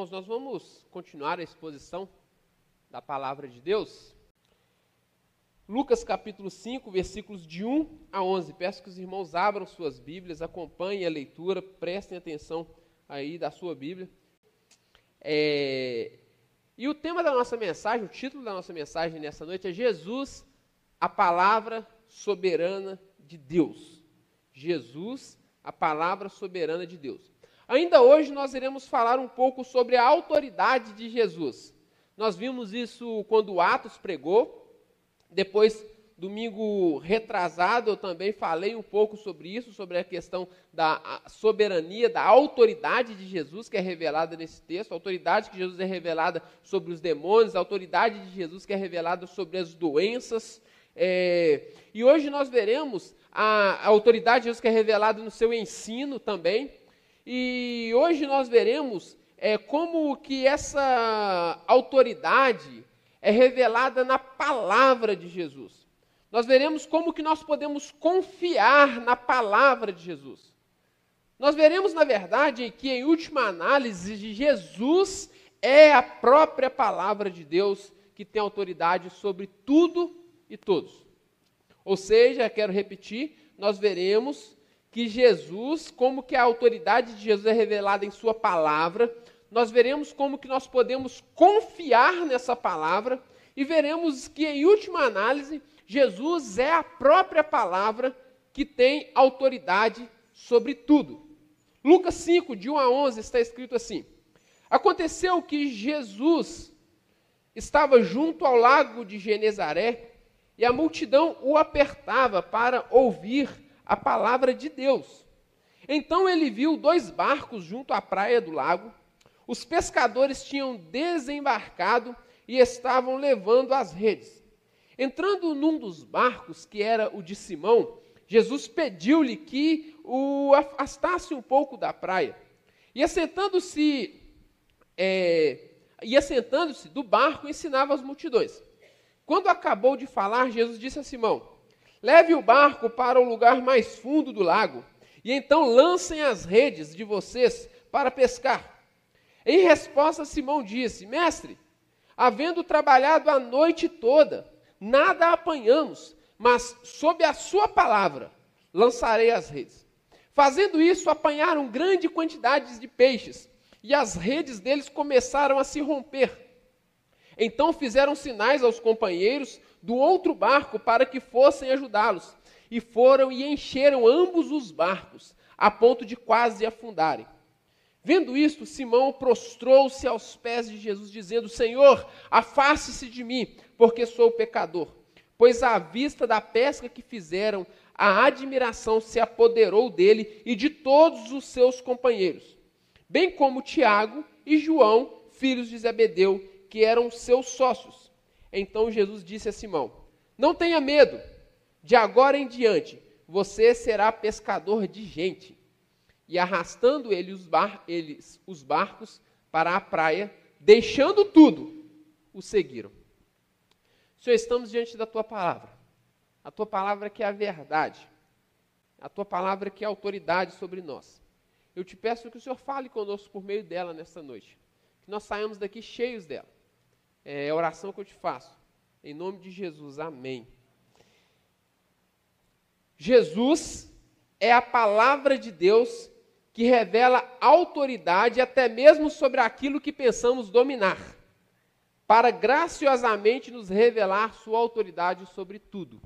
Irmãos, nós vamos continuar a exposição da palavra de Deus. Lucas capítulo 5, versículos de 1 a 11. Peço que os irmãos abram suas Bíblias, acompanhem a leitura, prestem atenção aí da sua Bíblia. É... E o tema da nossa mensagem, o título da nossa mensagem nessa noite é Jesus, a palavra soberana de Deus. Jesus, a palavra soberana de Deus. Ainda hoje nós iremos falar um pouco sobre a autoridade de Jesus. Nós vimos isso quando Atos pregou, depois, domingo retrasado, eu também falei um pouco sobre isso, sobre a questão da soberania, da autoridade de Jesus, que é revelada nesse texto, a autoridade que Jesus é revelada sobre os demônios, a autoridade de Jesus que é revelada sobre as doenças. É, e hoje nós veremos a, a autoridade de Jesus que é revelada no seu ensino também. E hoje nós veremos é, como que essa autoridade é revelada na palavra de Jesus. Nós veremos como que nós podemos confiar na palavra de Jesus. Nós veremos, na verdade, que em última análise, Jesus é a própria palavra de Deus que tem autoridade sobre tudo e todos. Ou seja, quero repetir, nós veremos que Jesus, como que a autoridade de Jesus é revelada em sua palavra, nós veremos como que nós podemos confiar nessa palavra e veremos que, em última análise, Jesus é a própria palavra que tem autoridade sobre tudo. Lucas 5, de 1 a 11, está escrito assim: Aconteceu que Jesus estava junto ao lago de Genezaré e a multidão o apertava para ouvir a palavra de Deus. Então ele viu dois barcos junto à praia do lago os pescadores tinham desembarcado e estavam levando as redes. Entrando num dos barcos, que era o de Simão, Jesus pediu-lhe que o afastasse um pouco da praia. E assentando-se é, e assentando-se do barco, ensinava as multidões. Quando acabou de falar, Jesus disse a Simão: Leve o barco para o lugar mais fundo do lago, e então lancem as redes de vocês para pescar. Em resposta, Simão disse: Mestre, havendo trabalhado a noite toda, nada apanhamos, mas sob a sua palavra lançarei as redes. Fazendo isso, apanharam grande quantidade de peixes, e as redes deles começaram a se romper. Então fizeram sinais aos companheiros do outro barco para que fossem ajudá-los, e foram e encheram ambos os barcos, a ponto de quase afundarem. Vendo isto, Simão prostrou-se aos pés de Jesus, dizendo: Senhor, afaste-se de mim, porque sou pecador. Pois à vista da pesca que fizeram, a admiração se apoderou dele e de todos os seus companheiros, bem como Tiago e João, filhos de Zebedeu, que eram seus sócios. Então Jesus disse a Simão: Não tenha medo, de agora em diante você será pescador de gente e arrastando ele os bar, eles os barcos para a praia, deixando tudo, o seguiram. Senhor, estamos diante da tua palavra. A tua palavra que é a verdade. A tua palavra que é a autoridade sobre nós. Eu te peço que o Senhor fale conosco por meio dela nesta noite. Que nós saímos daqui cheios dela. É a oração que eu te faço. Em nome de Jesus, amém. Jesus é a palavra de Deus que revela autoridade até mesmo sobre aquilo que pensamos dominar, para graciosamente nos revelar sua autoridade sobre tudo.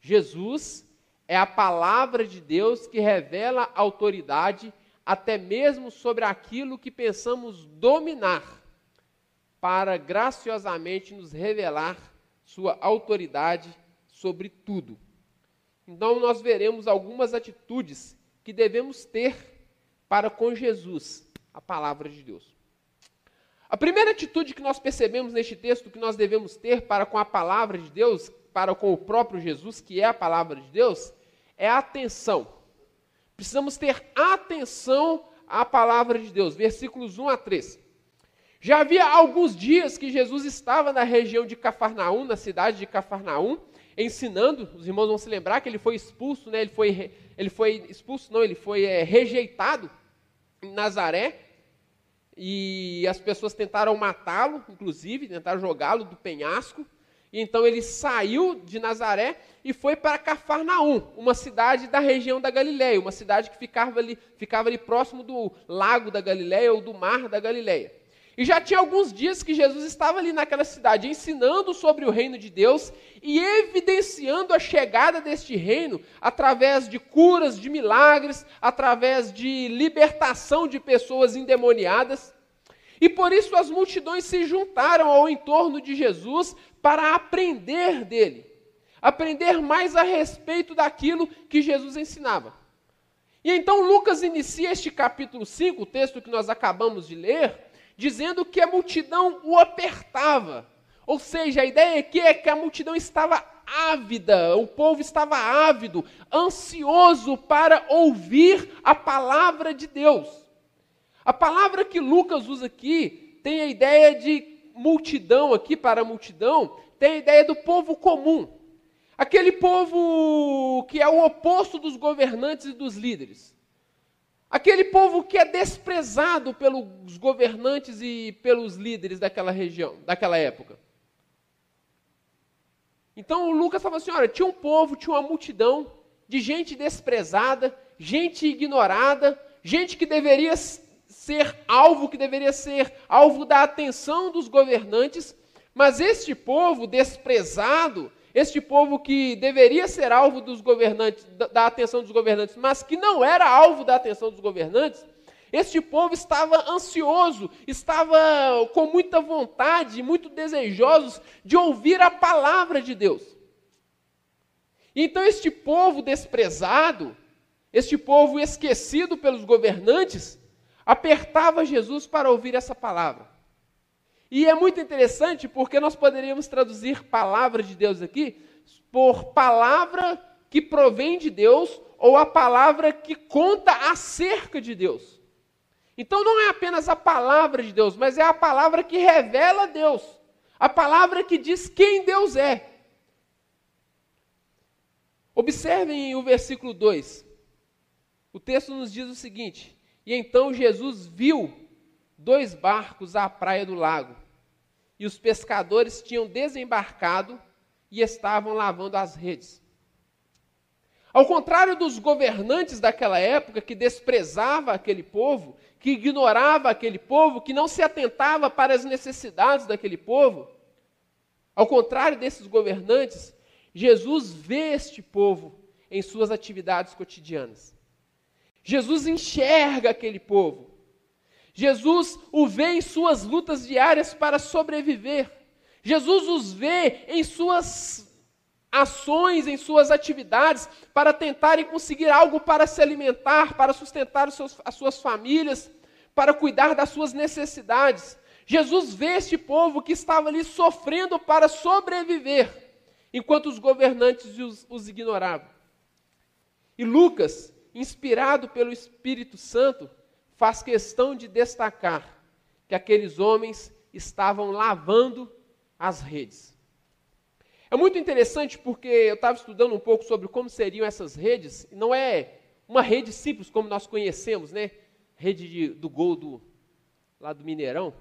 Jesus é a palavra de Deus que revela autoridade até mesmo sobre aquilo que pensamos dominar, para graciosamente nos revelar sua autoridade sobre tudo. Então, nós veremos algumas atitudes que devemos ter para com Jesus, a palavra de Deus. A primeira atitude que nós percebemos neste texto que nós devemos ter para com a palavra de Deus, para com o próprio Jesus, que é a palavra de Deus, é a atenção. Precisamos ter atenção à palavra de Deus. Versículos 1 a 3. Já havia alguns dias que Jesus estava na região de Cafarnaum, na cidade de Cafarnaum, ensinando. Os irmãos vão se lembrar que ele foi expulso, né? ele, foi, ele foi expulso, não, ele foi é, rejeitado em Nazaré. e as pessoas tentaram matá-lo, inclusive, tentaram jogá-lo do penhasco. E então ele saiu de Nazaré e foi para Cafarnaum, uma cidade da região da Galileia, uma cidade que ficava ali, ficava ali próximo do lago da Galileia ou do mar da Galileia. E já tinha alguns dias que Jesus estava ali naquela cidade, ensinando sobre o reino de Deus e evidenciando a chegada deste reino através de curas, de milagres, através de libertação de pessoas endemoniadas. E por isso as multidões se juntaram ao entorno de Jesus para aprender dele, aprender mais a respeito daquilo que Jesus ensinava. E então Lucas inicia este capítulo 5, o texto que nós acabamos de ler, dizendo que a multidão o apertava. Ou seja, a ideia aqui é que a multidão estava ávida, o povo estava ávido, ansioso para ouvir a palavra de Deus. A palavra que Lucas usa aqui tem a ideia de multidão aqui para a multidão, tem a ideia do povo comum. Aquele povo que é o oposto dos governantes e dos líderes. Aquele povo que é desprezado pelos governantes e pelos líderes daquela região, daquela época. Então o Lucas falou assim: olha, tinha um povo, tinha uma multidão de gente desprezada, gente ignorada, gente que deveria ser alvo, que deveria ser alvo da atenção dos governantes, mas este povo desprezado, este povo que deveria ser alvo dos governantes, da, atenção dos governantes, mas que não era alvo da atenção dos governantes, este povo estava ansioso, estava com muita vontade, muito desejosos de ouvir a palavra de Deus. Então, este povo desprezado, este povo esquecido pelos governantes, apertava Jesus para ouvir essa palavra. E é muito interessante porque nós poderíamos traduzir palavra de Deus aqui por palavra que provém de Deus ou a palavra que conta acerca de Deus. Então não é apenas a palavra de Deus, mas é a palavra que revela Deus, a palavra que diz quem Deus é. Observem o versículo 2. O texto nos diz o seguinte: E então Jesus viu dois barcos à praia do lago, e os pescadores tinham desembarcado e estavam lavando as redes. Ao contrário dos governantes daquela época que desprezava aquele povo, que ignorava aquele povo, que não se atentava para as necessidades daquele povo, ao contrário desses governantes, Jesus vê este povo em suas atividades cotidianas. Jesus enxerga aquele povo. Jesus o vê em suas lutas diárias para sobreviver. Jesus os vê em suas ações, em suas atividades, para tentarem conseguir algo para se alimentar, para sustentar as suas famílias, para cuidar das suas necessidades. Jesus vê este povo que estava ali sofrendo para sobreviver, enquanto os governantes os, os ignoravam. E Lucas, inspirado pelo Espírito Santo, faz questão de destacar que aqueles homens estavam lavando as redes. É muito interessante porque eu estava estudando um pouco sobre como seriam essas redes, não é uma rede simples como nós conhecemos, né? Rede de, do gol do, lá do Mineirão.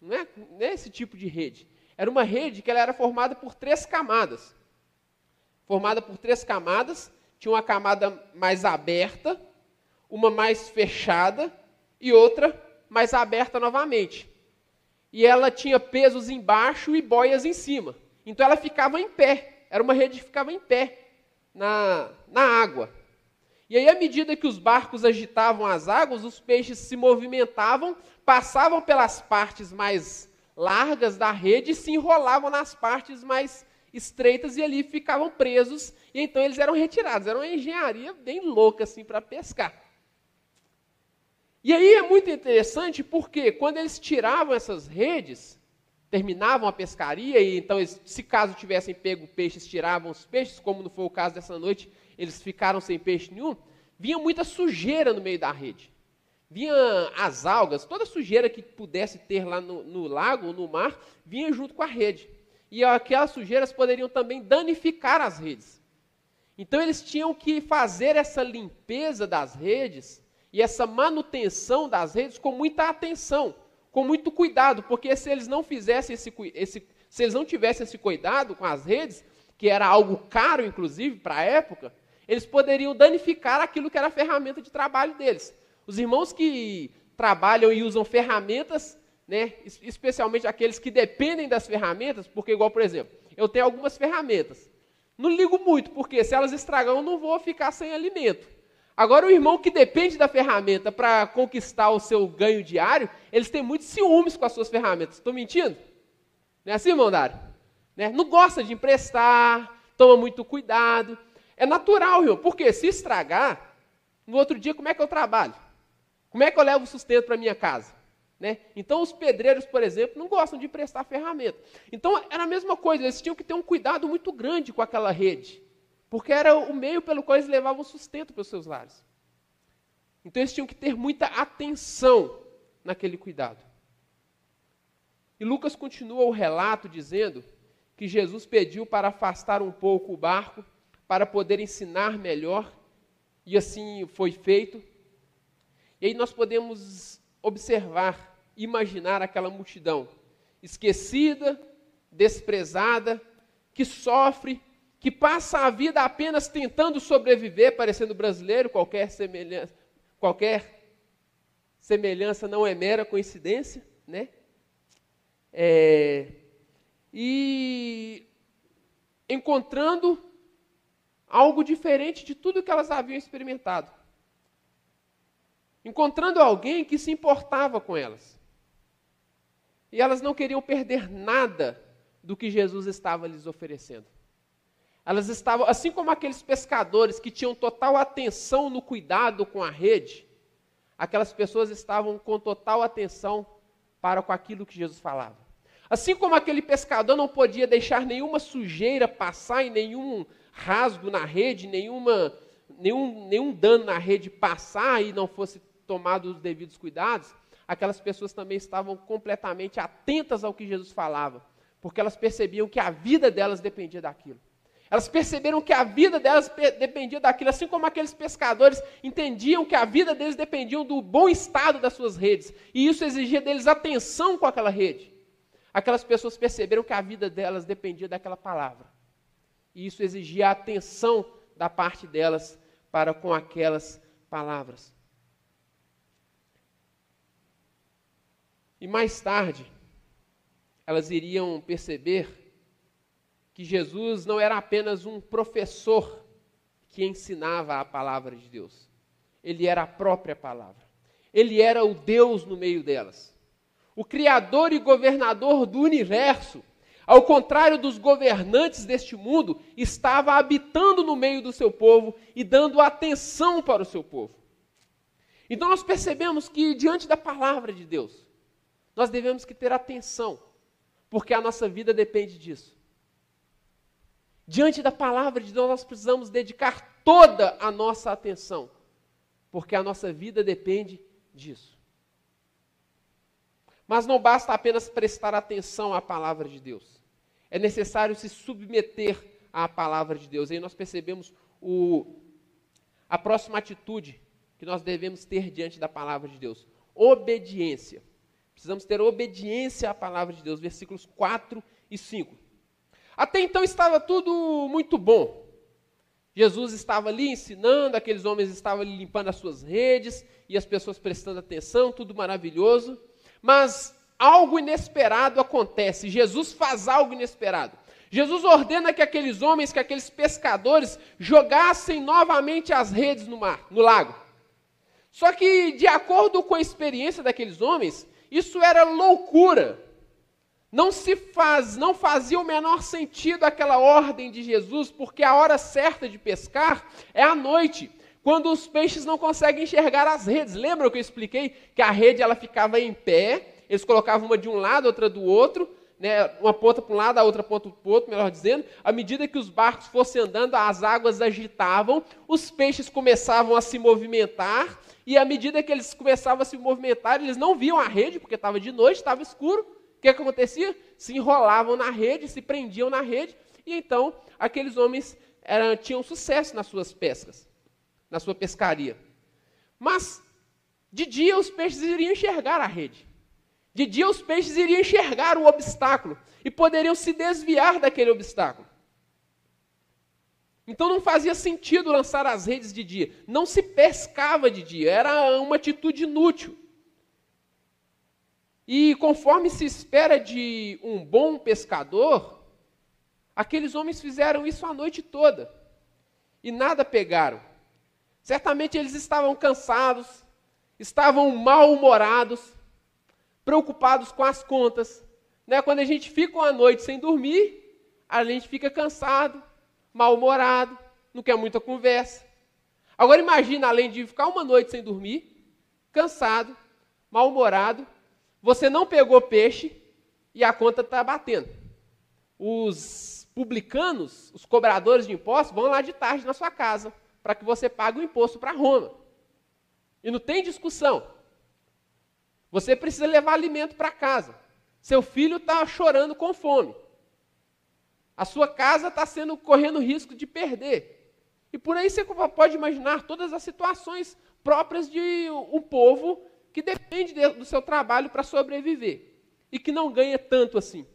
Não é, não é esse tipo de rede. Era uma rede que ela era formada por três camadas. Formada por três camadas, tinha uma camada mais aberta, uma mais fechada e outra mais aberta novamente. E ela tinha pesos embaixo e boias em cima. Então ela ficava em pé. Era uma rede que ficava em pé na, na água. E aí, à medida que os barcos agitavam as águas, os peixes se movimentavam, passavam pelas partes mais largas da rede e se enrolavam nas partes mais estreitas e ali ficavam presos. E então eles eram retirados. Era uma engenharia bem louca assim para pescar. E aí é muito interessante porque quando eles tiravam essas redes, terminavam a pescaria e então, eles, se caso tivessem pego peixes, tiravam os peixes, como não foi o caso dessa noite, eles ficaram sem peixe nenhum, vinha muita sujeira no meio da rede. Vinha as algas, toda sujeira que pudesse ter lá no, no lago ou no mar, vinha junto com a rede. E aquelas sujeiras poderiam também danificar as redes. Então eles tinham que fazer essa limpeza das redes e essa manutenção das redes com muita atenção, com muito cuidado, porque se eles não fizessem esse, esse se eles não tivessem esse cuidado com as redes, que era algo caro, inclusive, para a época, eles poderiam danificar aquilo que era a ferramenta de trabalho deles. Os irmãos que trabalham e usam ferramentas, né, especialmente aqueles que dependem das ferramentas, porque, igual, por exemplo, eu tenho algumas ferramentas. Não ligo muito, porque se elas estragam, eu não vou ficar sem alimento. Agora, o irmão que depende da ferramenta para conquistar o seu ganho diário, eles têm muitos ciúmes com as suas ferramentas. Estou mentindo? Não é assim, irmão Dário? Né? Não gosta de emprestar, toma muito cuidado. É natural, irmão, porque se estragar, no outro dia, como é que eu trabalho? Como é que eu levo sustento para minha casa? Né? Então, os pedreiros, por exemplo, não gostam de emprestar ferramenta. Então, era a mesma coisa, eles tinham que ter um cuidado muito grande com aquela rede, porque era o meio pelo qual eles levavam sustento para os seus lares. Então, eles tinham que ter muita atenção naquele cuidado. E Lucas continua o relato dizendo que Jesus pediu para afastar um pouco o barco para poder ensinar melhor, e assim foi feito. E aí nós podemos observar, imaginar aquela multidão esquecida, desprezada, que sofre, que passa a vida apenas tentando sobreviver, parecendo brasileiro, qualquer semelhança, qualquer semelhança não é mera coincidência, né? É, e encontrando algo diferente de tudo que elas haviam experimentado. Encontrando alguém que se importava com elas. E elas não queriam perder nada do que Jesus estava lhes oferecendo. Elas estavam, assim como aqueles pescadores que tinham total atenção no cuidado com a rede, aquelas pessoas estavam com total atenção para com aquilo que Jesus falava. Assim como aquele pescador não podia deixar nenhuma sujeira passar e nenhum rasgo na rede, nenhuma, nenhum, nenhum dano na rede passar e não fosse tomado os devidos cuidados, aquelas pessoas também estavam completamente atentas ao que Jesus falava, porque elas percebiam que a vida delas dependia daquilo. Elas perceberam que a vida delas dependia daquilo, assim como aqueles pescadores entendiam que a vida deles dependia do bom estado das suas redes, e isso exigia deles atenção com aquela rede. Aquelas pessoas perceberam que a vida delas dependia daquela palavra e isso exigia atenção da parte delas para com aquelas palavras. E mais tarde, elas iriam perceber que Jesus não era apenas um professor que ensinava a palavra de Deus. Ele era a própria palavra. Ele era o Deus no meio delas. O Criador e governador do universo ao contrário dos governantes deste mundo, estava habitando no meio do seu povo e dando atenção para o seu povo. Então nós percebemos que diante da palavra de Deus, nós devemos que ter atenção, porque a nossa vida depende disso. Diante da palavra de Deus, nós precisamos dedicar toda a nossa atenção, porque a nossa vida depende disso. Mas não basta apenas prestar atenção à palavra de Deus é necessário se submeter à palavra de Deus. Aí nós percebemos o, a próxima atitude que nós devemos ter diante da palavra de Deus: obediência. Precisamos ter obediência à palavra de Deus, versículos 4 e 5. Até então estava tudo muito bom. Jesus estava ali ensinando, aqueles homens estavam ali limpando as suas redes e as pessoas prestando atenção, tudo maravilhoso. Mas algo inesperado acontece. Jesus faz algo inesperado. Jesus ordena que aqueles homens, que aqueles pescadores jogassem novamente as redes no mar, no lago. Só que, de acordo com a experiência daqueles homens, isso era loucura. Não se faz, não fazia o menor sentido aquela ordem de Jesus, porque a hora certa de pescar é à noite, quando os peixes não conseguem enxergar as redes. Lembra que eu expliquei que a rede ela ficava em pé eles colocavam uma de um lado, outra do outro, né, uma ponta para um lado, a outra ponta para o outro, melhor dizendo. À medida que os barcos fossem andando, as águas agitavam, os peixes começavam a se movimentar, e à medida que eles começavam a se movimentar, eles não viam a rede, porque estava de noite, estava escuro. Que acontecia? Se enrolavam na rede, se prendiam na rede, e então aqueles homens eram, tinham sucesso nas suas pescas, na sua pescaria. Mas, de dia, os peixes iriam enxergar a rede. De dia os peixes iriam enxergar o obstáculo e poderiam se desviar daquele obstáculo. Então não fazia sentido lançar as redes de dia. Não se pescava de dia, era uma atitude inútil. E conforme se espera de um bom pescador, aqueles homens fizeram isso a noite toda e nada pegaram. Certamente eles estavam cansados, estavam mal-humorados, preocupados com as contas. Né? Quando a gente fica uma noite sem dormir, a gente fica cansado, mal-humorado, não quer muita conversa. Agora imagina, além de ficar uma noite sem dormir, cansado, mal-humorado, você não pegou peixe e a conta está batendo. Os publicanos, os cobradores de impostos, vão lá de tarde na sua casa para que você pague o imposto para Roma. E não tem discussão. Você precisa levar alimento para casa. Seu filho está chorando com fome. A sua casa está sendo correndo risco de perder. E por aí você pode imaginar todas as situações próprias de um povo que depende do seu trabalho para sobreviver e que não ganha tanto assim.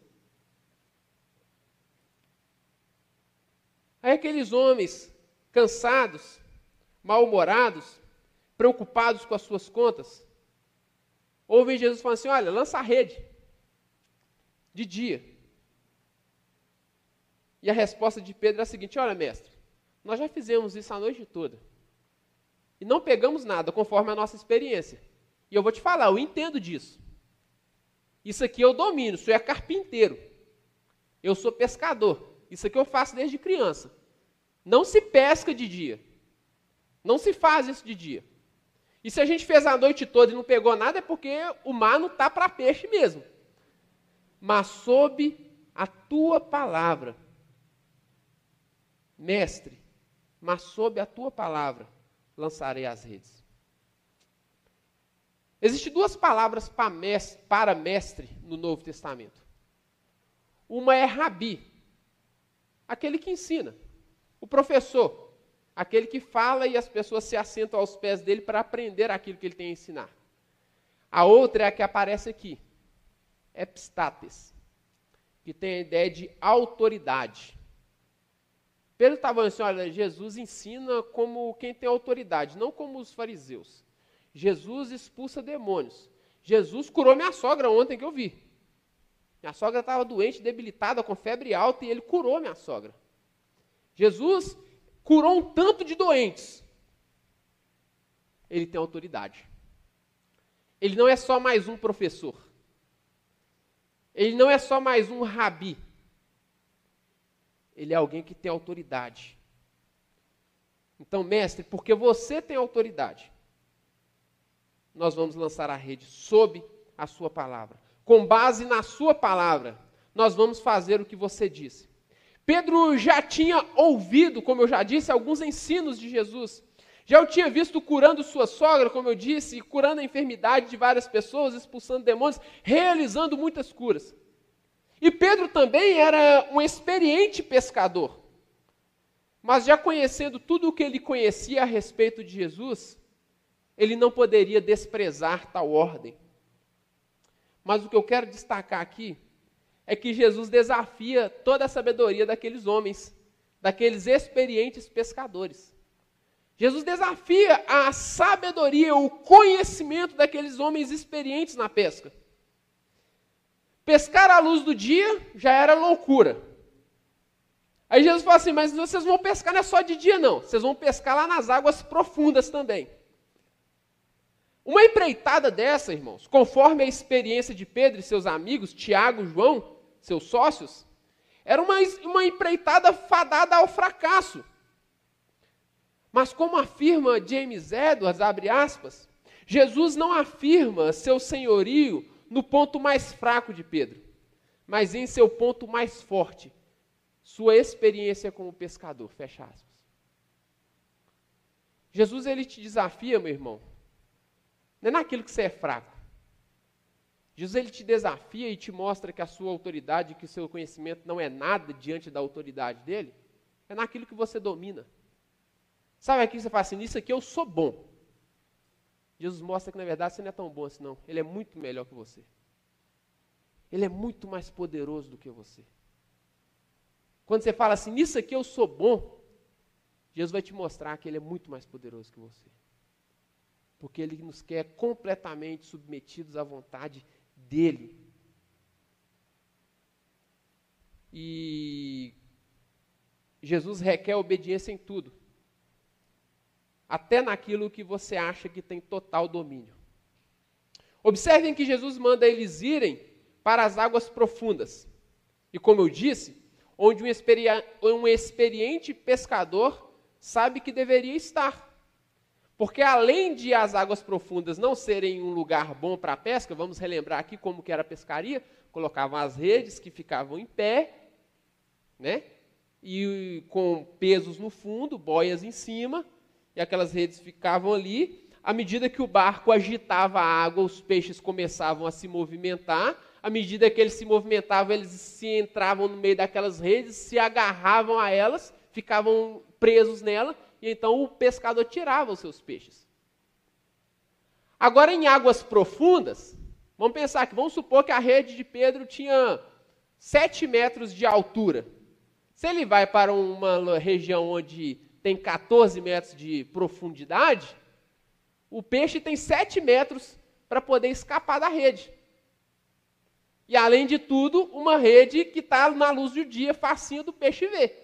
Aí aqueles homens cansados, mal-humorados, preocupados com as suas contas, ouvem Jesus falando assim: olha, lança a rede de dia. E a resposta de Pedro é a seguinte: olha, mestre, nós já fizemos isso a noite toda. E não pegamos nada conforme a nossa experiência. E eu vou te falar, eu entendo disso. Isso aqui eu domino, sou é carpinteiro. Eu sou pescador. Isso aqui eu faço desde criança. Não se pesca de dia. Não se faz isso de dia. E se a gente fez a noite toda e não pegou nada, é porque o mar não está para peixe mesmo. Mas sob a tua palavra, mestre, mas sob a tua palavra lançarei as redes. Existem duas palavras para mestre no Novo Testamento. Uma é rabi, aquele que ensina, o professor aquele que fala e as pessoas se assentam aos pés dele para aprender aquilo que ele tem a ensinar. A outra é a que aparece aqui, epistates, que tem a ideia de autoridade. Pedro estava falando assim, olha, Jesus ensina como quem tem autoridade, não como os fariseus. Jesus expulsa demônios. Jesus curou minha sogra ontem que eu vi. Minha sogra estava doente, debilitada, com febre alta, e ele curou minha sogra. Jesus curou um tanto de doentes. Ele tem autoridade. Ele não é só mais um professor. Ele não é só mais um rabi. Ele é alguém que tem autoridade. Então, mestre, porque você tem autoridade, nós vamos lançar a rede sob a sua palavra. Com base na sua palavra, nós vamos fazer o que você disse. Pedro já tinha ouvido, como eu já disse, alguns ensinos de Jesus. Já o tinha visto curando sua sogra, como eu disse, curando a enfermidade de várias pessoas, expulsando demônios, realizando muitas curas. E Pedro também era um experiente pescador. Mas já conhecendo tudo o que ele conhecia a respeito de Jesus, ele não poderia desprezar tal ordem. Mas o que eu quero destacar aqui é que Jesus desafia toda a sabedoria daqueles homens, daqueles experientes pescadores. Jesus desafia a sabedoria, o conhecimento daqueles homens experientes na pesca. Pescar à luz do dia já era loucura. Aí Jesus fala assim: Mas vocês vão pescar não é só de dia, não. Vocês vão pescar lá nas águas profundas também. Uma empreitada dessa, irmãos, conforme a experiência de Pedro e seus amigos, Tiago e João, seus sócios, era uma, uma empreitada fadada ao fracasso. Mas como afirma James Edwards, abre aspas, Jesus não afirma seu senhorio no ponto mais fraco de Pedro, mas em seu ponto mais forte, sua experiência como pescador, fecha aspas. Jesus ele te desafia, meu irmão, não é naquilo que você é fraco. Jesus ele te desafia e te mostra que a sua autoridade, que o seu conhecimento não é nada diante da autoridade dele, é naquilo que você domina. Sabe aqui que você fala assim, nisso aqui eu sou bom. Jesus mostra que na verdade você não é tão bom assim não. Ele é muito melhor que você. Ele é muito mais poderoso do que você. Quando você fala assim, nisso aqui eu sou bom, Jesus vai te mostrar que Ele é muito mais poderoso que você. Porque Ele nos quer completamente submetidos à vontade dEle. E Jesus requer obediência em tudo, até naquilo que você acha que tem total domínio. Observem que Jesus manda eles irem para as águas profundas. E como eu disse, onde um, experi experiente pescador sabe que deveria estar. Porque além de as águas profundas não serem um lugar bom para a pesca, vamos relembrar aqui como que era a pescaria, colocavam as redes que ficavam em pé, né? E com pesos no fundo, boias em cima, e aquelas redes ficavam ali. À medida que o barco agitava a água, os peixes começavam a se movimentar, à medida que eles se movimentavam, eles se entravam no meio daquelas redes, se agarravam a elas, ficavam presos nela, e então o pescador tirava os seus peixes. Agora, em águas profundas, vamos pensar que, vamos supor que a rede de Pedro tinha 7 metros de altura. Se ele vai para uma região onde tem 14 metros de profundidade, o peixe tem 7 metros para poder escapar da rede. E, além de tudo, uma rede que está na luz do dia, facinho do peixe ver.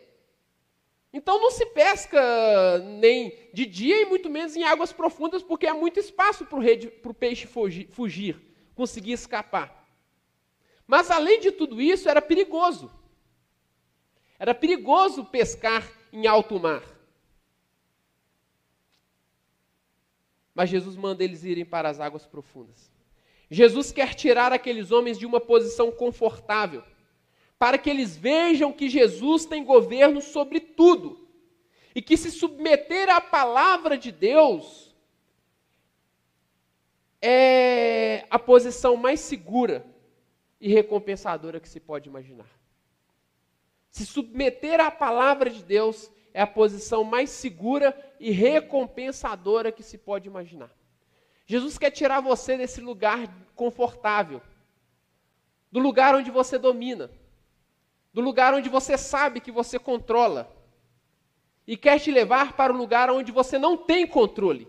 Então não se pesca nem de dia e muito menos em águas profundas, porque há muito espaço para o peixe fugir, fugir, conseguir escapar. Mas além de tudo isso, era perigoso. Era perigoso pescar em alto mar. Mas Jesus manda eles irem para as águas profundas. Jesus quer tirar aqueles homens de uma posição confortável, para que eles vejam que Jesus tem governo sobre tudo e que se submeter à palavra de Deus é a posição mais segura e recompensadora que se pode imaginar. Se submeter à palavra de Deus é a posição mais segura e recompensadora que se pode imaginar. Jesus quer tirar você desse lugar confortável, do lugar onde você domina, do lugar onde você sabe que você controla, e quer te levar para o lugar onde você não tem controle,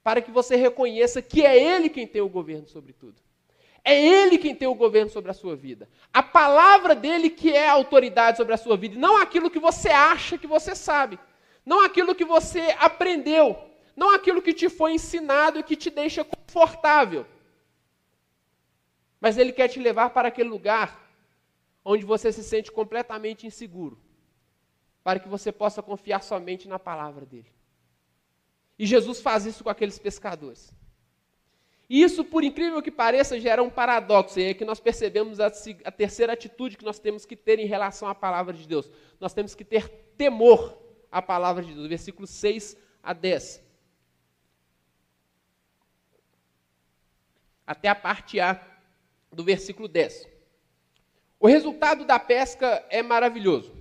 para que você reconheça que é Ele quem tem o governo sobre tudo. É Ele quem tem o governo sobre a sua vida. A palavra dele que é a autoridade sobre a sua vida, não aquilo que você acha que você sabe, não aquilo que você aprendeu, não aquilo que te foi ensinado e que te deixa confortável. Mas ele quer te levar para aquele lugar onde você se sente completamente inseguro, para que você possa confiar somente na palavra dele. E Jesus faz isso com aqueles pescadores. E isso, por incrível que pareça, gera um paradoxo. E é que nós percebemos a, a, terceira atitude que nós temos que ter em relação à palavra de Deus. Nós temos que ter temor à palavra de Deus. Versículos 6 a 10. Até a parte A do versículo 10. O resultado da pesca é maravilhoso.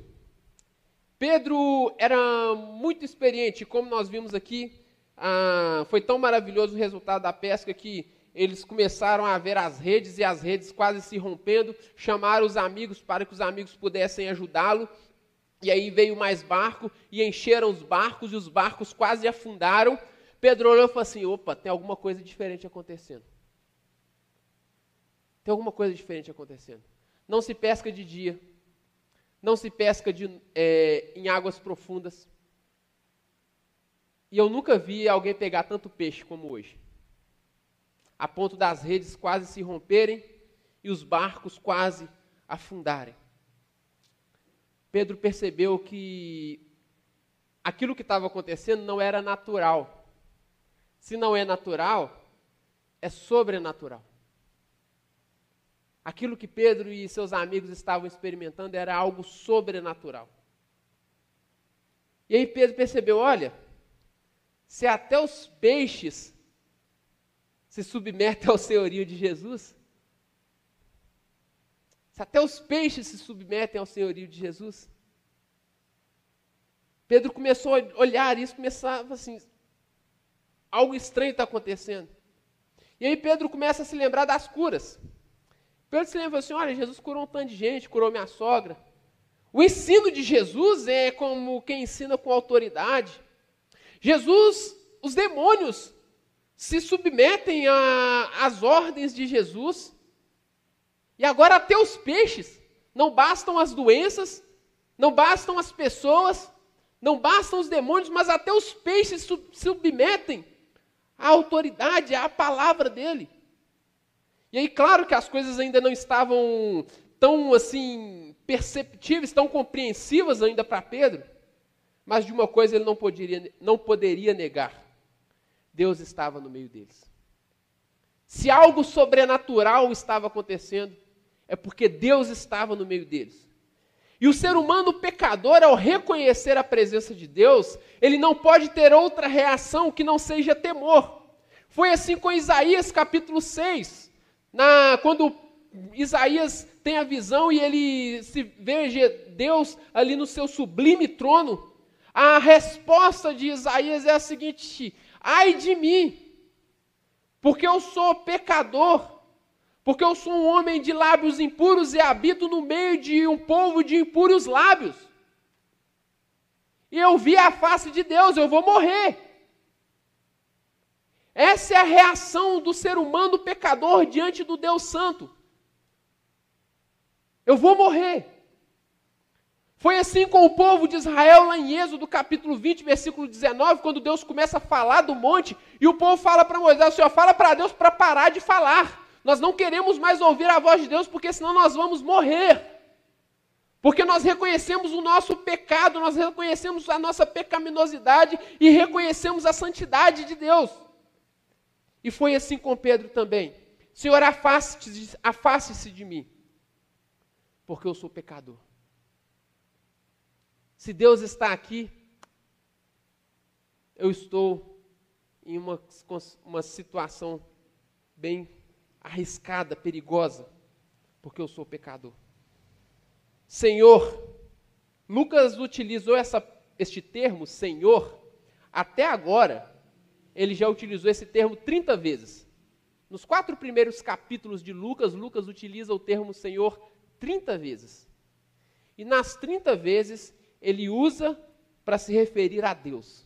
Pedro era muito experiente, como nós vimos aqui ah, foi tão maravilhoso o resultado da pesca que eles começaram a ver as redes e as redes quase se rompendo, chamaram os amigos para que os amigos pudessem ajudá-lo. E aí veio mais barco e encheram os barcos e os barcos quase afundaram. Pedro olhou e falou assim: opa, tem alguma coisa diferente acontecendo. Tem alguma coisa diferente acontecendo. Não se pesca de dia, não se pesca de, é, em águas profundas. E eu nunca vi alguém pegar tanto peixe como hoje. A ponto das redes quase se romperem e os barcos quase afundarem. Pedro percebeu que aquilo que estava acontecendo não era natural. Se não é natural, é sobrenatural. Aquilo que Pedro e seus amigos estavam experimentando era algo sobrenatural. E aí Pedro percebeu: olha, se até os peixes se submetem ao senhorio de Jesus? Se até os peixes se submetem ao senhorio de Jesus? Pedro começou a olhar isso, começava assim, algo estranho está acontecendo. E aí Pedro começa a se lembrar das curas. Pedro se lembra assim: olha, Jesus curou um tanto de gente, curou minha sogra. O ensino de Jesus é como quem ensina com autoridade. Jesus, os demônios se submetem às ordens de Jesus. E agora até os peixes, não bastam as doenças, não bastam as pessoas, não bastam os demônios, mas até os peixes se submetem à autoridade, à palavra dele. E aí, claro que as coisas ainda não estavam tão assim perceptíveis, tão compreensivas ainda para Pedro, mas de uma coisa ele não poderia, não poderia negar: Deus estava no meio deles. Se algo sobrenatural estava acontecendo, é porque Deus estava no meio deles. E o ser humano pecador, ao reconhecer a presença de Deus, ele não pode ter outra reação que não seja temor. Foi assim com Isaías capítulo 6. Na, quando Isaías tem a visão e ele se veja Deus ali no seu sublime trono, a resposta de Isaías é a seguinte: ai de mim, porque eu sou pecador porque eu sou um homem de lábios impuros e habito no meio de um povo de impuros lábios. E eu vi a face de Deus, eu vou morrer. Essa é a reação do ser humano pecador diante do Deus Santo. Eu vou morrer. Foi assim com o povo de Israel lá em Êxodo capítulo 20, versículo 19, quando Deus começa a falar do monte, e o povo fala para Moisés, o Senhor fala para Deus para parar de falar. Nós não queremos mais ouvir a voz de Deus, porque senão nós vamos morrer. Porque nós reconhecemos o nosso pecado, nós reconhecemos a nossa pecaminosidade e reconhecemos a santidade de Deus. E foi assim com Pedro também. Senhor, afaste-se afaste de mim, porque eu sou pecador. Se Deus está aqui, eu estou em uma, uma situação bem arriscada, perigosa, porque eu sou pecador. Senhor, Lucas utilizou essa, este termo, Senhor, até agora, ele já utilizou esse termo 30 vezes. Nos quatro primeiros capítulos de Lucas, Lucas utiliza o termo Senhor 30 vezes. E nas 30 vezes, ele usa para se referir a Deus.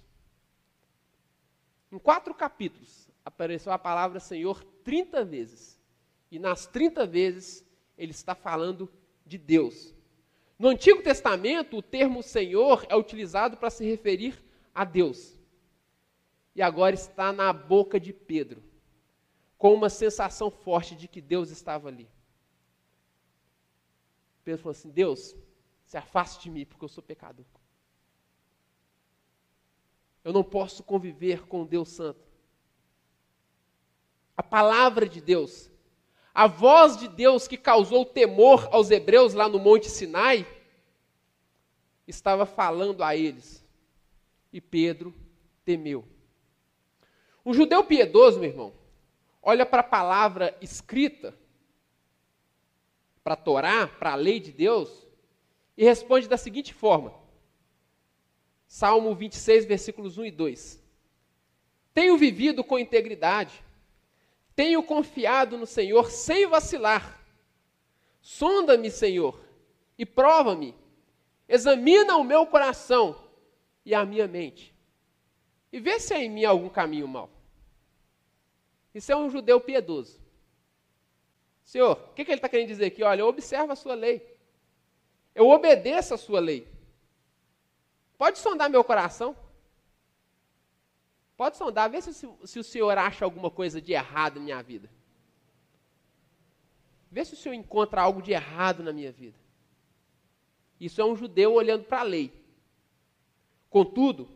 Em quatro capítulos, apareceu a palavra Senhor 30 vezes. E nas 30 vezes ele está falando de Deus. No Antigo Testamento, o termo Senhor é utilizado para se referir a Deus. E agora está na boca de Pedro, com uma sensação forte de que Deus estava ali. Pedro falou assim: Deus, se afaste de mim, porque eu sou pecador. Eu não posso conviver com Deus Santo. A palavra de Deus, a voz de Deus que causou temor aos hebreus lá no Monte Sinai, estava falando a eles. E Pedro temeu. Um judeu piedoso, meu irmão, olha para a palavra escrita, para a Torá, para a lei de Deus, e responde da seguinte forma: Salmo 26, versículos 1 e 2. Tenho vivido com integridade tenho confiado no Senhor sem vacilar. Sonda-me, Senhor, e prova-me. Examina o meu coração e a minha mente. E vê se há em mim algum caminho mau. Isso é um judeu piedoso. Senhor, o que, que ele está querendo dizer aqui? Olha, eu observo a sua lei. Eu obedeço a sua lei. Pode sondar meu coração. Pode sondar, vê se, se o senhor acha alguma coisa de errado na minha vida. Vê se o senhor encontra algo de errado na minha vida. Isso é um judeu olhando para a lei. Contudo,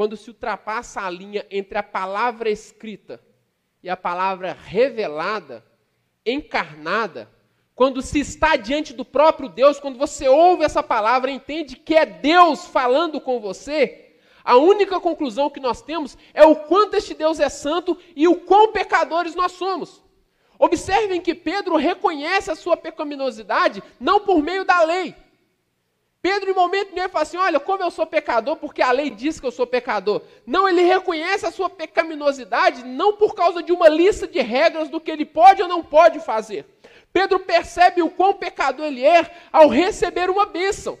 quando se ultrapassa a linha entre a palavra escrita e a palavra revelada, encarnada, quando se está diante do próprio Deus, quando você ouve essa palavra, entende que é Deus falando com você, a única conclusão que nós temos é o quanto este Deus é santo e o quão pecadores nós somos. Observem que Pedro reconhece a sua pecaminosidade não por meio da lei. Pedro, em momento nenhum, fala assim: Olha, como eu sou pecador, porque a lei diz que eu sou pecador. Não, ele reconhece a sua pecaminosidade não por causa de uma lista de regras do que ele pode ou não pode fazer. Pedro percebe o quão pecador ele é ao receber uma bênção.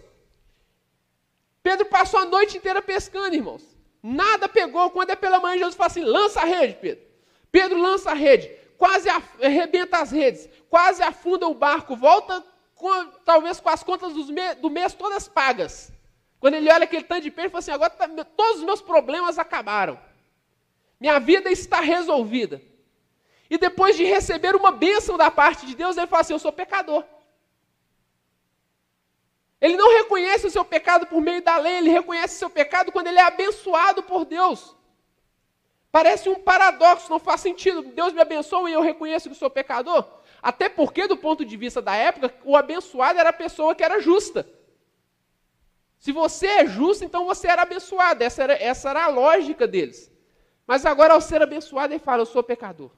Pedro passou a noite inteira pescando, irmãos. Nada pegou. Quando é pela manhã, Jesus fala assim: lança a rede, Pedro. Pedro lança a rede, quase arrebenta as redes, quase afunda o barco, volta com, talvez com as contas do mês todas pagas. Quando ele olha aquele tanto de peixe, ele fala assim: agora tá, todos os meus problemas acabaram. Minha vida está resolvida. E depois de receber uma bênção da parte de Deus, ele fala assim: Eu sou pecador. Ele não reconhece o seu pecado por meio da lei, ele reconhece o seu pecado quando ele é abençoado por Deus. Parece um paradoxo, não faz sentido. Deus me abençoa e eu reconheço que sou pecador. Até porque, do ponto de vista da época, o abençoado era a pessoa que era justa. Se você é justo, então você era abençoado. Essa era, essa era a lógica deles. Mas agora, ao ser abençoado, ele fala: Eu sou pecador.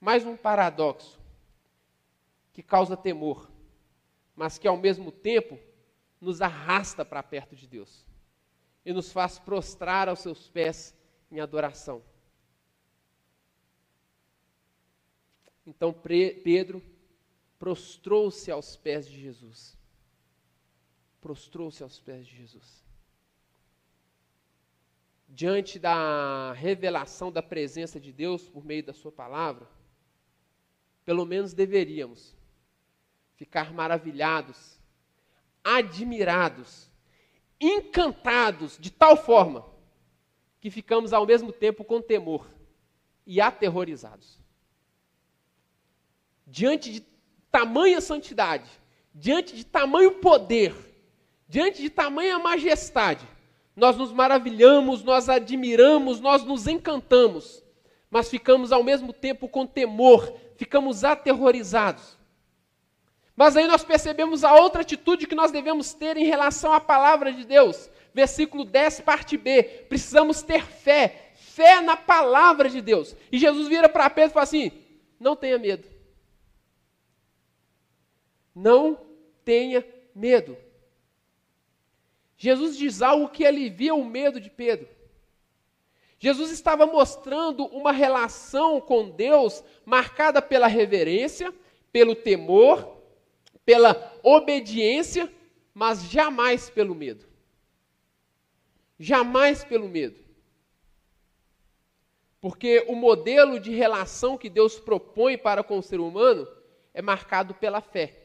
Mais um paradoxo que causa temor, mas que ao mesmo tempo nos arrasta para perto de Deus e nos faz prostrar aos seus pés em adoração. Então Pedro prostrou-se aos pés de Jesus. Prostrou-se aos pés de Jesus. Diante da revelação da presença de Deus por meio da Sua palavra, pelo menos deveríamos ficar maravilhados, admirados, encantados de tal forma que ficamos ao mesmo tempo com temor e aterrorizados. Diante de tamanha santidade, diante de tamanho poder, diante de tamanha majestade, nós nos maravilhamos, nós admiramos, nós nos encantamos, mas ficamos ao mesmo tempo com temor, ficamos aterrorizados. Mas aí nós percebemos a outra atitude que nós devemos ter em relação à palavra de Deus. Versículo 10, parte B. Precisamos ter fé, fé na palavra de Deus. E Jesus vira para Pedro e fala assim: não tenha medo. Não tenha medo. Jesus diz algo que alivia o medo de Pedro. Jesus estava mostrando uma relação com Deus marcada pela reverência, pelo temor pela obediência, mas jamais pelo medo. Jamais pelo medo. Porque o modelo de relação que Deus propõe para com o ser humano é marcado pela fé.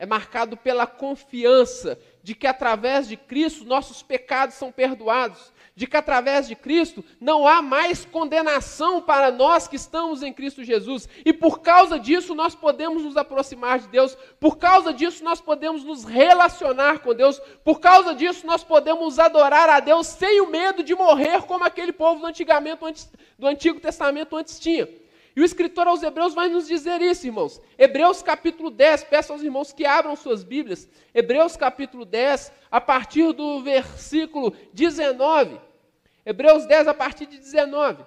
É marcado pela confiança de que através de Cristo nossos pecados são perdoados, de que através de Cristo não há mais condenação para nós que estamos em Cristo Jesus. E por causa disso nós podemos nos aproximar de Deus, por causa disso nós podemos nos relacionar com Deus, por causa disso nós podemos adorar a Deus sem o medo de morrer como aquele povo do, antigamente, do Antigo Testamento antes tinha. E o escritor aos Hebreus vai nos dizer isso, irmãos. Hebreus capítulo 10, peço aos irmãos que abram suas Bíblias. Hebreus capítulo 10, a partir do versículo 19. Hebreus 10, a partir de 19.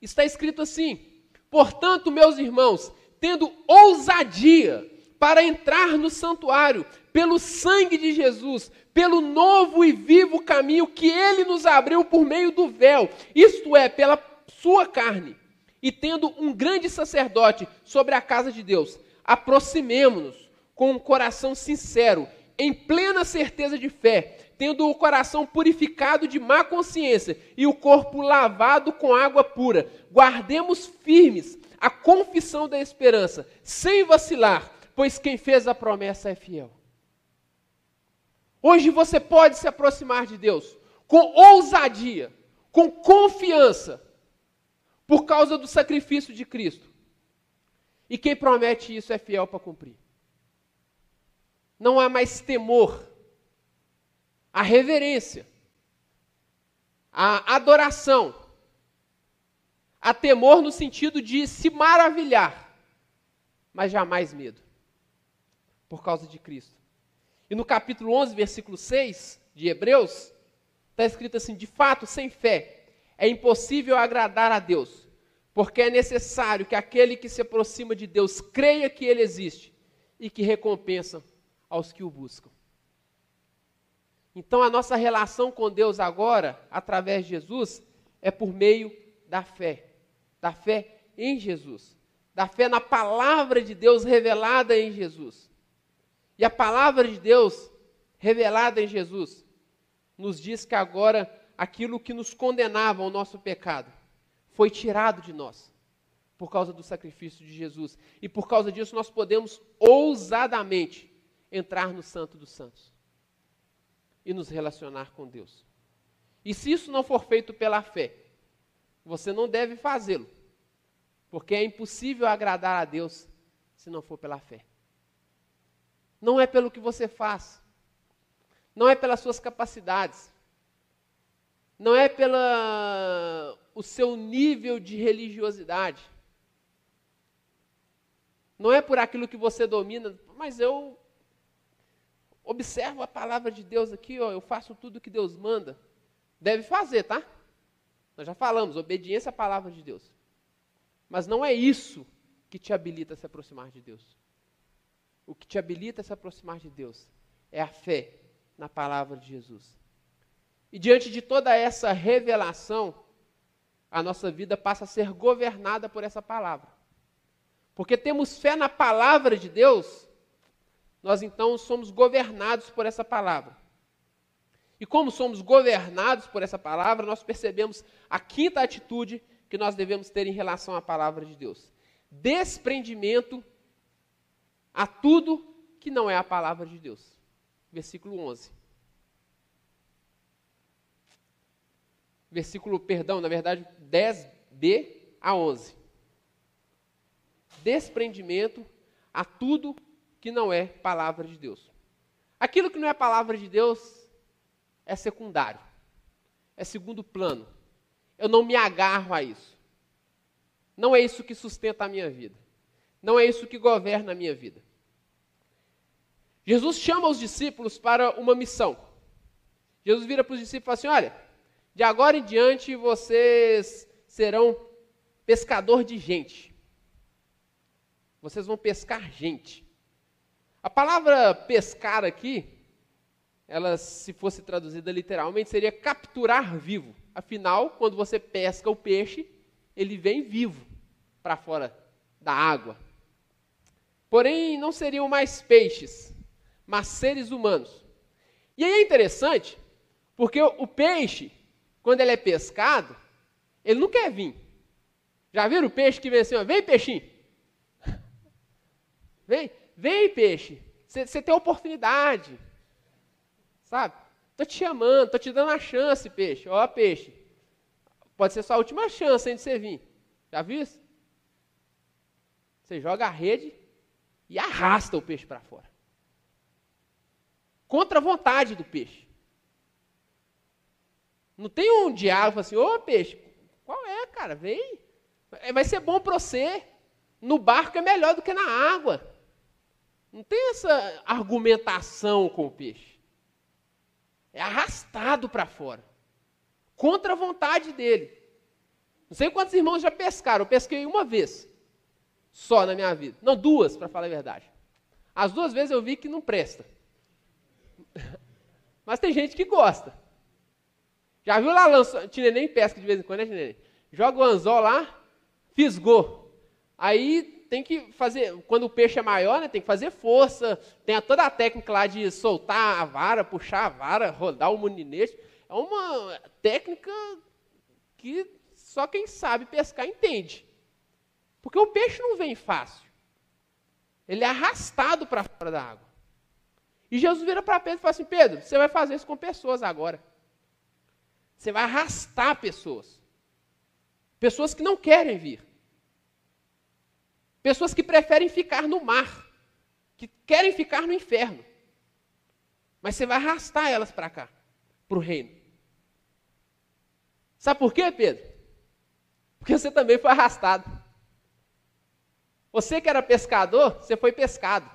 Está escrito assim: Portanto, meus irmãos, tendo ousadia para entrar no santuário, pelo sangue de Jesus, pelo novo e vivo caminho que ele nos abriu por meio do véu, isto é, pela sua carne, e tendo um grande sacerdote sobre a casa de Deus, aproximemo-nos com um coração sincero em plena certeza de fé, tendo o coração purificado de má consciência e o corpo lavado com água pura. Guardemos firmes a confissão da esperança, sem vacilar, pois quem fez a promessa é fiel. Hoje você pode se aproximar de Deus com ousadia, com confiança, por causa do sacrifício de Cristo. E quem promete isso é fiel para cumprir não há mais temor. A reverência, a adoração, a temor no sentido de se maravilhar, mas jamais medo, por causa de Cristo. E no capítulo 11, versículo 6 de Hebreus, está escrito assim: de fato, sem fé, é impossível agradar a Deus, porque é necessário que aquele que se aproxima de Deus creia que Ele existe e que recompensa aos que o buscam. Então a nossa relação com Deus agora, através de Jesus, é por meio da fé. Da fé em Jesus. Da fé na palavra de Deus revelada em Jesus. E a palavra de Deus revelada em Jesus nos diz que agora aquilo que nos condenava ao nosso pecado foi tirado de nós por causa do sacrifício de Jesus. E por causa disso nós podemos ousadamente entrar no Santo dos Santos e nos relacionar com Deus. E se isso não for feito pela fé, você não deve fazê-lo, porque é impossível agradar a Deus se não for pela fé. Não é pelo que você faz, não é pelas suas capacidades, não é pelo o seu nível de religiosidade, não é por aquilo que você domina, mas eu observo a palavra de Deus aqui, ó, eu faço tudo o que Deus manda. Deve fazer, tá? Nós já falamos, obediência à palavra de Deus. Mas não é isso que te habilita a se aproximar de Deus. O que te habilita a se aproximar de Deus é a fé na palavra de Jesus. E diante de toda essa revelação, a nossa vida passa a ser governada por essa palavra. Porque temos fé na palavra de Deus, nós então somos governados por essa palavra. E como somos governados por essa palavra, nós percebemos a quinta atitude que nós devemos ter em relação à palavra de Deus: desprendimento a tudo que não é a palavra de Deus. Versículo 11. Versículo, perdão, na verdade, 10b a 11 desprendimento a tudo que não é palavra de Deus. Aquilo que não é palavra de Deus é secundário, é segundo plano. Eu não me agarro a isso. Não é isso que sustenta a minha vida. Não é isso que governa a minha vida. Jesus chama os discípulos para uma missão. Jesus vira para os discípulos e fala assim: Olha, de agora em diante vocês serão pescador de gente. Vocês vão pescar gente. A palavra pescar aqui, ela, se fosse traduzida literalmente, seria capturar vivo. Afinal, quando você pesca o peixe, ele vem vivo para fora da água. Porém, não seriam mais peixes, mas seres humanos. E aí é interessante, porque o peixe, quando ele é pescado, ele não quer vir. Já viram o peixe que vem assim, ó, vem peixinho. Vem, vem peixe. Você tem oportunidade. Sabe? Estou te chamando, estou te dando a chance, peixe. Ó, peixe. Pode ser sua última chance antes de você vir. Já viu isso? Você joga a rede e arrasta o peixe para fora. Contra a vontade do peixe. Não tem um diálogo assim, ô peixe, qual é, cara? Vem. Vai ser bom para você. No barco é melhor do que na água. Não tem essa argumentação com o peixe. É arrastado para fora. Contra a vontade dele. Não sei quantos irmãos já pescaram. Eu pesquei uma vez. Só na minha vida. Não, duas, para falar a verdade. As duas vezes eu vi que não presta. Mas tem gente que gosta. Já viu lá lançou? Nem pesca de vez em quando, né, Tineném? Joga o anzol lá, fisgou. Aí tem que fazer, quando o peixe é maior, né, tem que fazer força, tem toda a técnica lá de soltar a vara, puxar a vara, rodar o molinete. É uma técnica que só quem sabe pescar entende. Porque o peixe não vem fácil. Ele é arrastado para fora da água. E Jesus vira para Pedro e fala assim: Pedro, você vai fazer isso com pessoas agora. Você vai arrastar pessoas. Pessoas que não querem vir. Pessoas que preferem ficar no mar, que querem ficar no inferno. Mas você vai arrastar elas para cá, para o reino. Sabe por quê, Pedro? Porque você também foi arrastado. Você que era pescador, você foi pescado.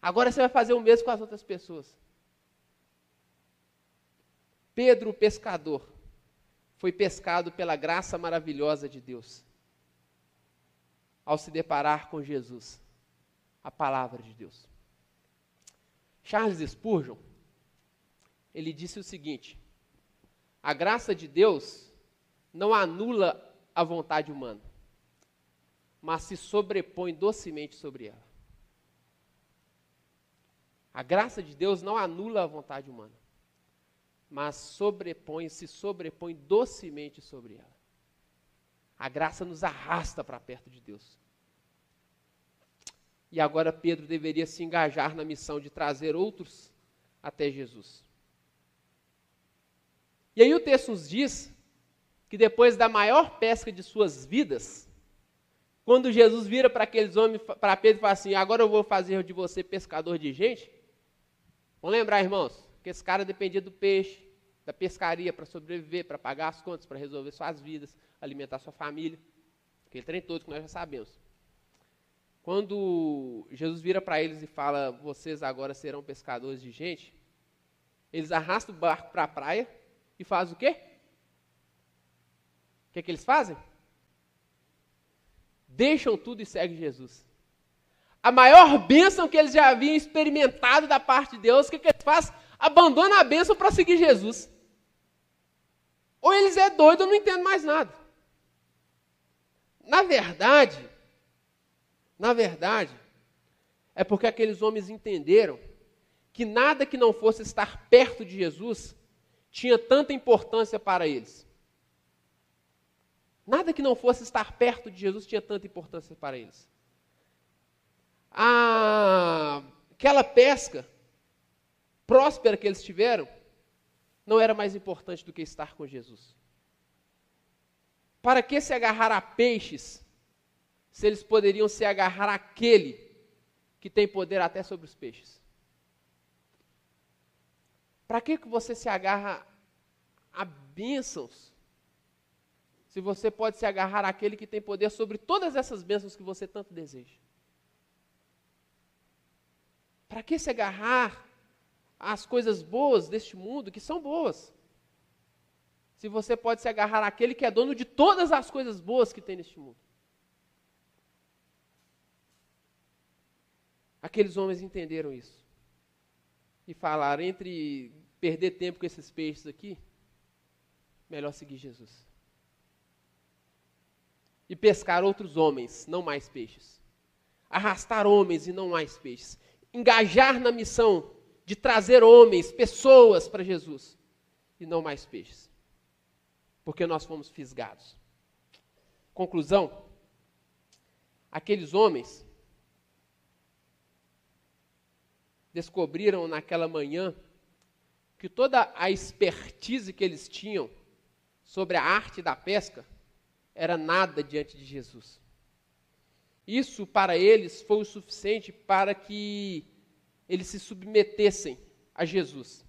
Agora você vai fazer o mesmo com as outras pessoas. Pedro, o pescador, foi pescado pela graça maravilhosa de Deus ao se deparar com Jesus, a palavra de Deus. Charles Spurgeon, ele disse o seguinte: a graça de Deus não anula a vontade humana, mas se sobrepõe docemente sobre ela. A graça de Deus não anula a vontade humana, mas sobrepõe, se sobrepõe docemente sobre ela. A graça nos arrasta para perto de Deus. E agora Pedro deveria se engajar na missão de trazer outros até Jesus. E aí o texto nos diz que depois da maior pesca de suas vidas, quando Jesus vira para aqueles homens, para Pedro e fala assim: Agora eu vou fazer de você pescador de gente. Vamos lembrar, irmãos, que esse cara dependia do peixe, da pescaria para sobreviver, para pagar as contas, para resolver suas vidas, alimentar sua família. Aquele trem todo que nós já sabemos. Quando Jesus vira para eles e fala: Vocês agora serão pescadores de gente, eles arrastam o barco para a praia e fazem o quê? O que, é que eles fazem? Deixam tudo e seguem Jesus. A maior bênção que eles já haviam experimentado da parte de Deus, o que, que eles fazem? Abandonam a bênção para seguir Jesus. Ou eles é doido ou não entendem mais nada. Na verdade, na verdade, é porque aqueles homens entenderam que nada que não fosse estar perto de Jesus tinha tanta importância para eles. Nada que não fosse estar perto de Jesus tinha tanta importância para eles. A, aquela pesca próspera que eles tiveram não era mais importante do que estar com Jesus. Para que se agarrar a peixes, se eles poderiam se agarrar àquele que tem poder até sobre os peixes? Para que, que você se agarra a bênçãos, se você pode se agarrar àquele que tem poder sobre todas essas bênçãos que você tanto deseja? Para que se agarrar as coisas boas deste mundo, que são boas. Se você pode se agarrar àquele que é dono de todas as coisas boas que tem neste mundo. Aqueles homens entenderam isso. E falaram: entre perder tempo com esses peixes aqui, melhor seguir Jesus. E pescar outros homens, não mais peixes. Arrastar homens e não mais peixes. Engajar na missão de trazer homens, pessoas para Jesus e não mais peixes. Porque nós fomos fisgados. Conclusão: aqueles homens descobriram naquela manhã que toda a expertise que eles tinham sobre a arte da pesca era nada diante de Jesus. Isso para eles foi o suficiente para que eles se submetessem a Jesus.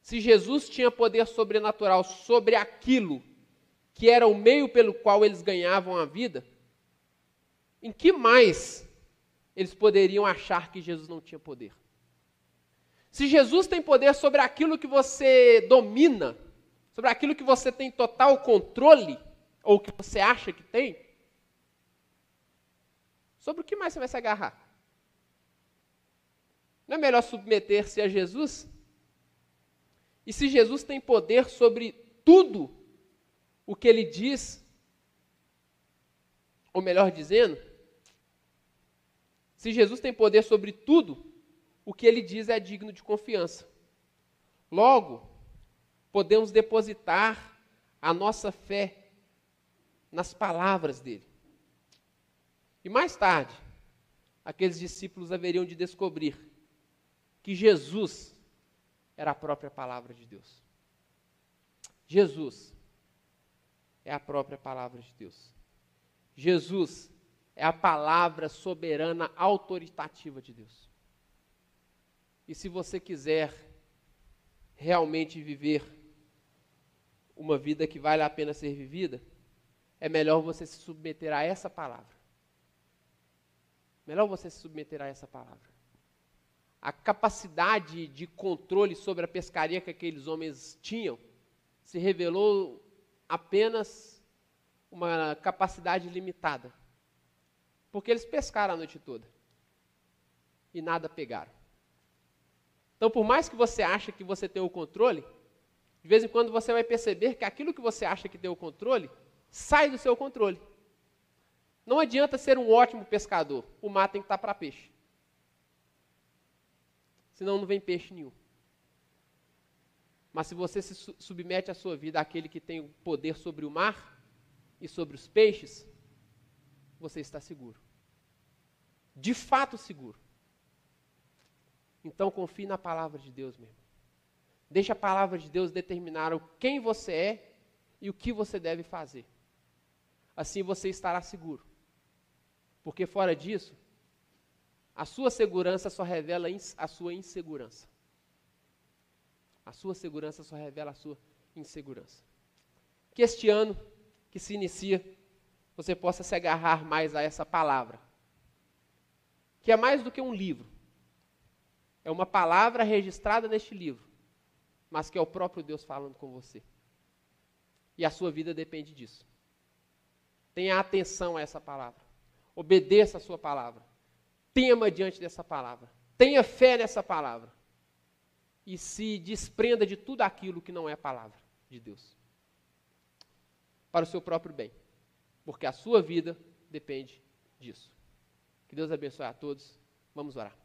Se Jesus tinha poder sobrenatural sobre aquilo que era o meio pelo qual eles ganhavam a vida, em que mais eles poderiam achar que Jesus não tinha poder? Se Jesus tem poder sobre aquilo que você domina, sobre aquilo que você tem total controle, ou que você acha que tem, sobre o que mais você vai se agarrar? Não é melhor submeter-se a Jesus? E se Jesus tem poder sobre tudo o que ele diz, ou melhor dizendo, se Jesus tem poder sobre tudo, o que ele diz é digno de confiança. Logo, podemos depositar a nossa fé nas palavras dele. E mais tarde, aqueles discípulos haveriam de descobrir que Jesus era a própria palavra de Deus. Jesus é a própria palavra de Deus. Jesus é a palavra soberana autoritativa de Deus. E se você quiser realmente viver uma vida que vale a pena ser vivida, é melhor você se submeter a essa palavra. Melhor você se submeter a essa palavra a capacidade de controle sobre a pescaria que aqueles homens tinham se revelou apenas uma capacidade limitada. Porque eles pescaram a noite toda e nada pegaram. Então, por mais que você ache que você tem o controle, de vez em quando você vai perceber que aquilo que você acha que tem o controle sai do seu controle. Não adianta ser um ótimo pescador, o mar tem que estar para peixe. Senão não vem peixe nenhum. Mas se você se submete a sua vida àquele que tem o poder sobre o mar e sobre os peixes, você está seguro. De fato seguro. Então confie na palavra de Deus, meu irmão. Deixe a palavra de Deus determinar quem você é e o que você deve fazer. Assim você estará seguro. Porque fora disso, a sua segurança só revela a sua insegurança. A sua segurança só revela a sua insegurança. Que este ano que se inicia, você possa se agarrar mais a essa palavra. Que é mais do que um livro. É uma palavra registrada neste livro, mas que é o próprio Deus falando com você. E a sua vida depende disso. Tenha atenção a essa palavra. Obedeça a sua palavra. Tema diante dessa palavra. Tenha fé nessa palavra e se desprenda de tudo aquilo que não é palavra de Deus. Para o seu próprio bem. Porque a sua vida depende disso. Que Deus abençoe a todos. Vamos orar.